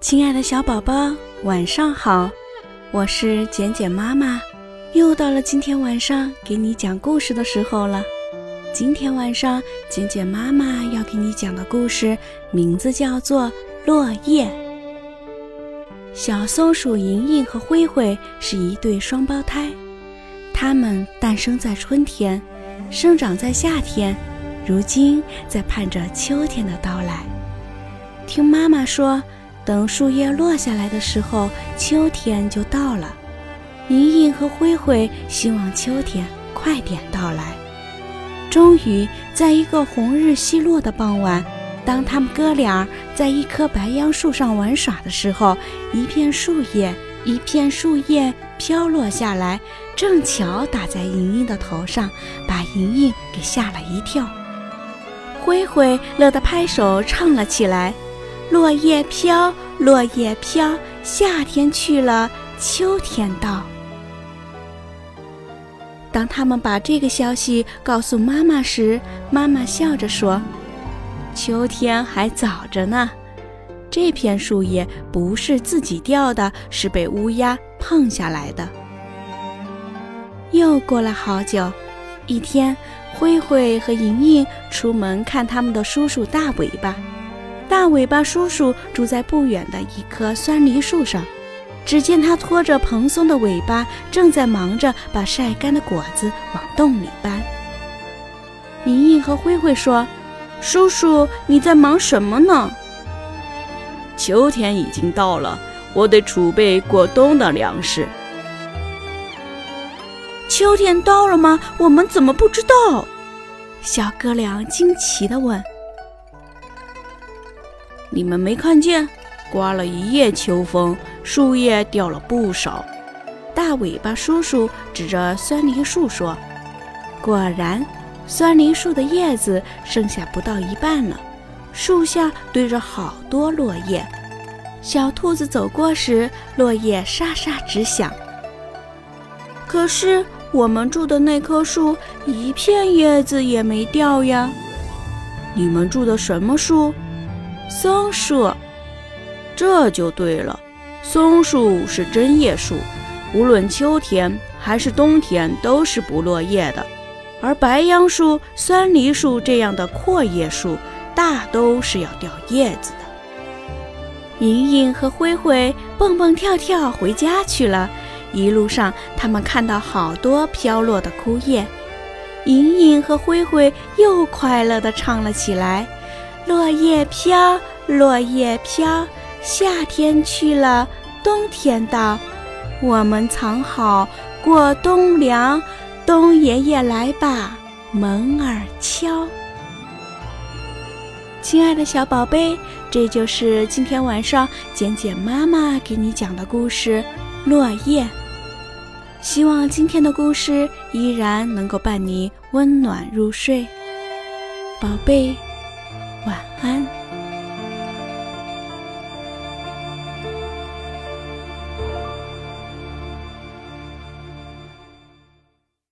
亲爱的小宝宝，晚上好！我是简简妈妈，又到了今天晚上给你讲故事的时候了。今天晚上，简简妈妈要给你讲的故事名字叫做《落叶》。小松鼠莹莹和灰灰是一对双胞胎，它们诞生在春天，生长在夏天，如今在盼着秋天的到来。听妈妈说。等树叶落下来的时候，秋天就到了。莹莹和灰灰希望秋天快点到来。终于，在一个红日西落的傍晚，当他们哥俩在一棵白杨树上玩耍的时候，一片树叶，一片树叶飘落下来，正巧打在莹莹的头上，把莹莹给吓了一跳。灰灰乐得拍手唱了起来。落叶飘，落叶飘，夏天去了，秋天到。当他们把这个消息告诉妈妈时，妈妈笑着说：“秋天还早着呢，这片树叶不是自己掉的，是被乌鸦碰下来的。”又过了好久，一天，灰灰和莹莹出门看他们的叔叔大尾巴。大尾巴叔叔住在不远的一棵酸梨树上，只见他拖着蓬松的尾巴，正在忙着把晒干的果子往洞里搬。莹莹和灰灰说：“叔叔，你在忙什么呢？”秋天已经到了，我得储备过冬的粮食。秋天到了吗？我们怎么不知道？小哥俩惊奇地问。你们没看见，刮了一夜秋风，树叶掉了不少。大尾巴叔叔指着酸梨树说：“果然，酸梨树的叶子剩下不到一半了，树下堆着好多落叶。小兔子走过时，落叶沙沙直响。可是我们住的那棵树一片叶子也没掉呀。你们住的什么树？”松树，这就对了。松树是针叶树，无论秋天还是冬天都是不落叶的。而白杨树、酸梨树这样的阔叶树，大都是要掉叶子的。莹莹和灰灰蹦蹦跳跳回家去了。一路上，他们看到好多飘落的枯叶。莹莹和灰灰又快乐地唱了起来。落叶飘，落叶飘，夏天去了，冬天到，我们藏好过冬粮，冬爷爷来吧，门儿敲。亲爱的小宝贝，这就是今天晚上简简妈妈给你讲的故事《落叶》。希望今天的故事依然能够伴你温暖入睡，宝贝。晚安。